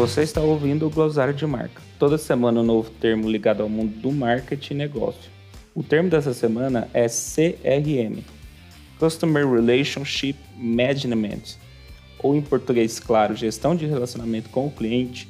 Você está ouvindo o Glossário de Marca. Toda semana um novo termo ligado ao mundo do marketing e negócio. O termo dessa semana é CRM Customer Relationship Management ou em português claro, gestão de relacionamento com o cliente,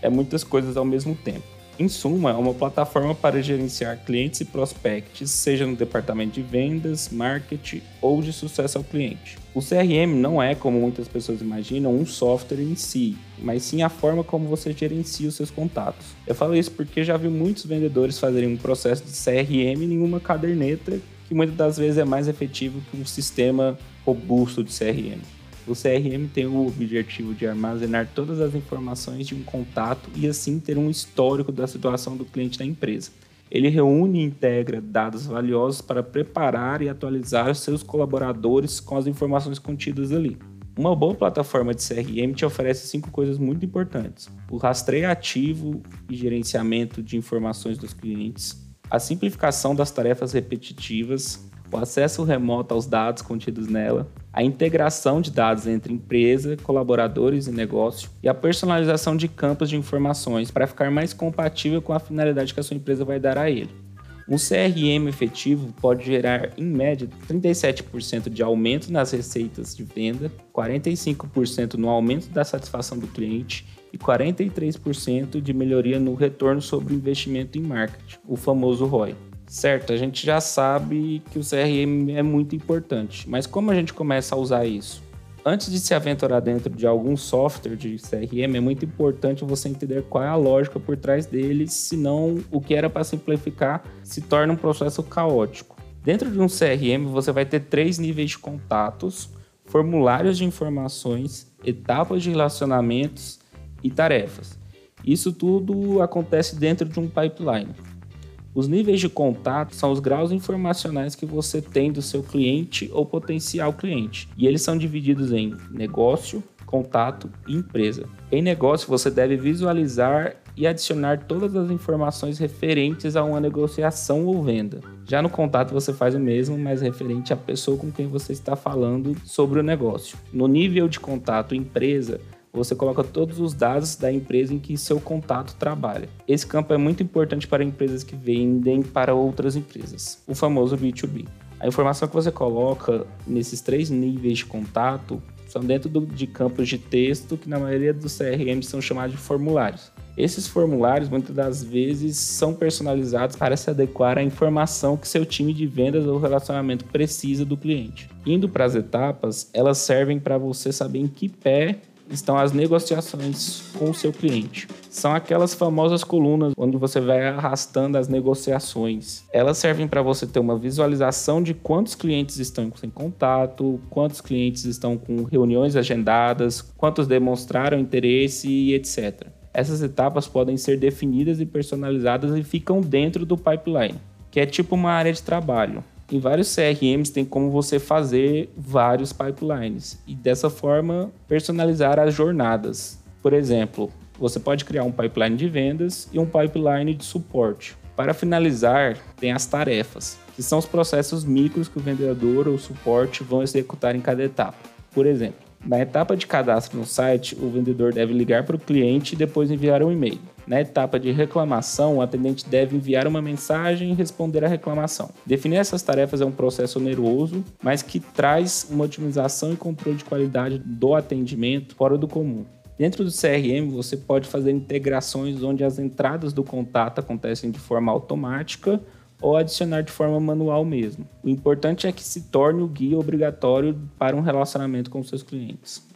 é muitas coisas ao mesmo tempo. Em suma, é uma plataforma para gerenciar clientes e prospects, seja no departamento de vendas, marketing ou de sucesso ao cliente. O CRM não é, como muitas pessoas imaginam, um software em si, mas sim a forma como você gerencia os seus contatos. Eu falo isso porque já vi muitos vendedores fazerem um processo de CRM em uma caderneta, que muitas das vezes é mais efetivo que um sistema robusto de CRM. O CRM tem o objetivo de armazenar todas as informações de um contato e assim ter um histórico da situação do cliente da empresa. Ele reúne e integra dados valiosos para preparar e atualizar seus colaboradores com as informações contidas ali. Uma boa plataforma de CRM te oferece cinco coisas muito importantes: o rastreio ativo e gerenciamento de informações dos clientes, a simplificação das tarefas repetitivas, o acesso remoto aos dados contidos nela, a integração de dados entre empresa, colaboradores e negócio e a personalização de campos de informações para ficar mais compatível com a finalidade que a sua empresa vai dar a ele. Um CRM efetivo pode gerar, em média, 37% de aumento nas receitas de venda, 45% no aumento da satisfação do cliente e 43% de melhoria no retorno sobre o investimento em marketing, o famoso ROI. Certo, a gente já sabe que o CRM é muito importante, mas como a gente começa a usar isso? Antes de se aventurar dentro de algum software de CRM, é muito importante você entender qual é a lógica por trás dele, senão o que era para simplificar se torna um processo caótico. Dentro de um CRM, você vai ter três níveis de contatos, formulários de informações, etapas de relacionamentos e tarefas. Isso tudo acontece dentro de um pipeline. Os níveis de contato são os graus informacionais que você tem do seu cliente ou potencial cliente, e eles são divididos em negócio, contato e empresa. Em negócio, você deve visualizar e adicionar todas as informações referentes a uma negociação ou venda. Já no contato você faz o mesmo, mas referente à pessoa com quem você está falando sobre o negócio. No nível de contato empresa, você coloca todos os dados da empresa em que seu contato trabalha. Esse campo é muito importante para empresas que vendem para outras empresas, o famoso B2B. A informação que você coloca nesses três níveis de contato são dentro do, de campos de texto que na maioria dos CRM são chamados de formulários. Esses formulários muitas das vezes são personalizados para se adequar à informação que seu time de vendas ou relacionamento precisa do cliente. Indo para as etapas, elas servem para você saber em que pé estão as negociações com o seu cliente. São aquelas famosas colunas onde você vai arrastando as negociações. Elas servem para você ter uma visualização de quantos clientes estão em contato, quantos clientes estão com reuniões agendadas, quantos demonstraram interesse e etc. Essas etapas podem ser definidas e personalizadas e ficam dentro do pipeline, que é tipo uma área de trabalho. Em vários CRMs tem como você fazer vários pipelines e dessa forma personalizar as jornadas. Por exemplo, você pode criar um pipeline de vendas e um pipeline de suporte. Para finalizar, tem as tarefas, que são os processos micros que o vendedor ou o suporte vão executar em cada etapa. Por exemplo, na etapa de cadastro no site, o vendedor deve ligar para o cliente e depois enviar um e-mail. Na etapa de reclamação, o atendente deve enviar uma mensagem e responder à reclamação. Definir essas tarefas é um processo oneroso, mas que traz uma otimização e controle de qualidade do atendimento fora do comum. Dentro do CRM, você pode fazer integrações onde as entradas do contato acontecem de forma automática ou adicionar de forma manual mesmo. O importante é que se torne o guia obrigatório para um relacionamento com seus clientes.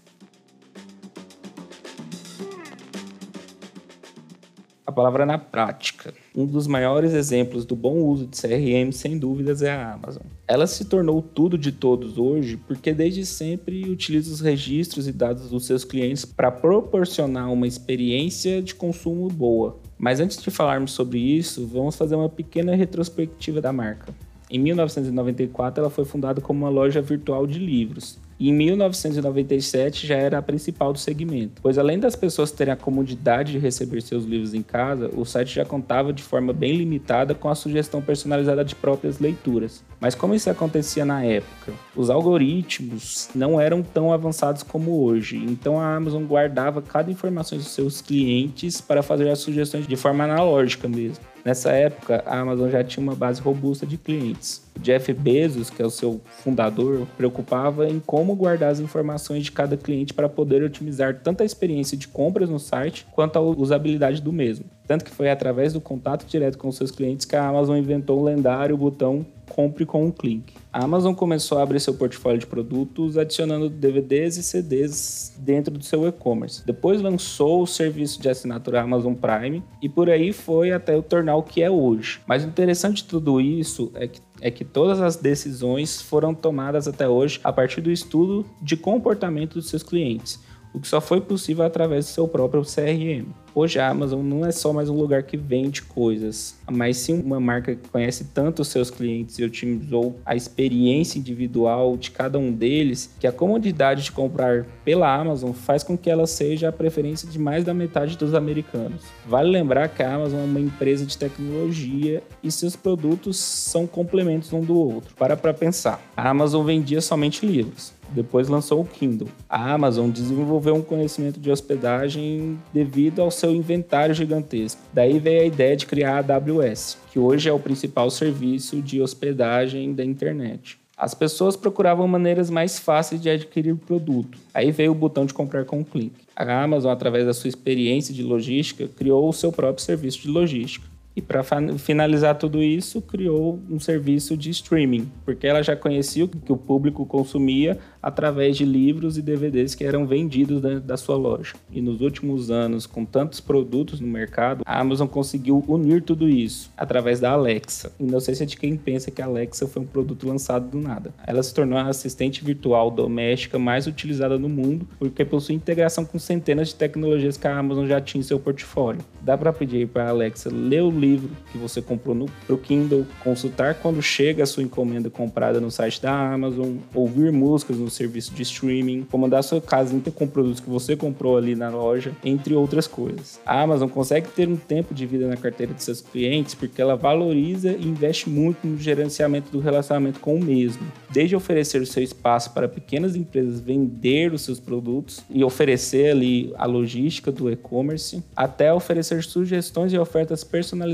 A palavra na prática. Um dos maiores exemplos do bom uso de CRM, sem dúvidas, é a Amazon. Ela se tornou tudo de todos hoje porque desde sempre utiliza os registros e dados dos seus clientes para proporcionar uma experiência de consumo boa. Mas antes de falarmos sobre isso, vamos fazer uma pequena retrospectiva da marca. Em 1994, ela foi fundada como uma loja virtual de livros. Em 1997 já era a principal do segmento, pois além das pessoas terem a comodidade de receber seus livros em casa, o site já contava de forma bem limitada com a sugestão personalizada de próprias leituras. Mas como isso acontecia na época? Os algoritmos não eram tão avançados como hoje, então a Amazon guardava cada informação dos seus clientes para fazer as sugestões de forma analógica mesmo. Nessa época, a Amazon já tinha uma base robusta de clientes. Jeff Bezos, que é o seu fundador, preocupava em como guardar as informações de cada cliente para poder otimizar tanto a experiência de compras no site quanto a usabilidade do mesmo. Tanto que foi através do contato direto com seus clientes que a Amazon inventou o lendário botão compre com um clique. A Amazon começou a abrir seu portfólio de produtos adicionando DVDs e CDs dentro do seu e-commerce. Depois lançou o serviço de assinatura Amazon Prime e por aí foi até o tornar o que é hoje. Mas o interessante de tudo isso é que é que todas as decisões foram tomadas até hoje a partir do estudo de comportamento dos seus clientes, o que só foi possível através do seu próprio CRM. Hoje a Amazon não é só mais um lugar que vende coisas, mas sim uma marca que conhece tanto os seus clientes e otimizou a experiência individual de cada um deles, que a comodidade de comprar pela Amazon faz com que ela seja a preferência de mais da metade dos americanos. Vale lembrar que a Amazon é uma empresa de tecnologia e seus produtos são complementos um do outro. Para para pensar. A Amazon vendia somente livros. Depois lançou o Kindle. A Amazon desenvolveu um conhecimento de hospedagem devido ao seu inventário gigantesco. Daí veio a ideia de criar a AWS, que hoje é o principal serviço de hospedagem da internet. As pessoas procuravam maneiras mais fáceis de adquirir o produto. Aí veio o botão de comprar com um clique. A Amazon, através da sua experiência de logística, criou o seu próprio serviço de logística. E para finalizar tudo isso, criou um serviço de streaming, porque ela já conhecia o que o público consumia através de livros e DVDs que eram vendidos dentro da sua loja. E nos últimos anos, com tantos produtos no mercado, a Amazon conseguiu unir tudo isso através da Alexa. É de quem pensa que a Alexa foi um produto lançado do nada. Ela se tornou a assistente virtual doméstica mais utilizada no mundo, porque possui integração com centenas de tecnologias que a Amazon já tinha em seu portfólio. Dá para pedir para a Alexa ler o livro que você comprou no pro Kindle, consultar quando chega a sua encomenda comprada no site da Amazon, ouvir músicas no serviço de streaming, comandar sua casa com produtos que você comprou ali na loja, entre outras coisas. A Amazon consegue ter um tempo de vida na carteira de seus clientes porque ela valoriza e investe muito no gerenciamento do relacionamento com o mesmo. Desde oferecer o seu espaço para pequenas empresas vender os seus produtos e oferecer ali a logística do e-commerce, até oferecer sugestões e ofertas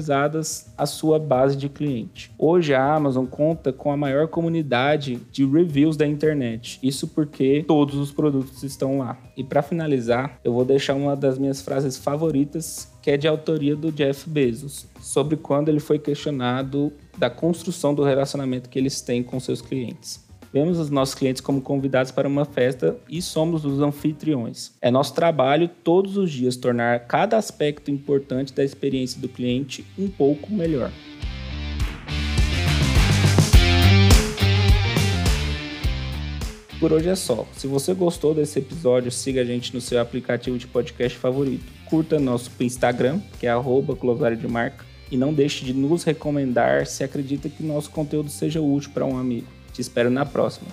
personalizadas à sua base de cliente. Hoje a Amazon conta com a maior comunidade de reviews da internet. Isso porque todos os produtos estão lá. E para finalizar, eu vou deixar uma das minhas frases favoritas, que é de autoria do Jeff Bezos, sobre quando ele foi questionado da construção do relacionamento que eles têm com seus clientes. Vemos os nossos clientes como convidados para uma festa e somos os anfitriões. É nosso trabalho todos os dias tornar cada aspecto importante da experiência do cliente um pouco melhor. Por hoje é só. Se você gostou desse episódio, siga a gente no seu aplicativo de podcast favorito. Curta nosso Instagram, que é arroba de marca, e não deixe de nos recomendar se acredita que nosso conteúdo seja útil para um amigo. Te espero na próxima.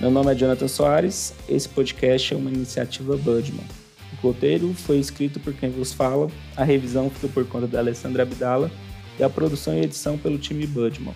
Meu nome é Jonathan Soares, esse podcast é uma iniciativa Budman. O roteiro foi escrito por quem vos fala, a revisão ficou por conta da Alessandra Abdala e a produção e edição pelo time Budman.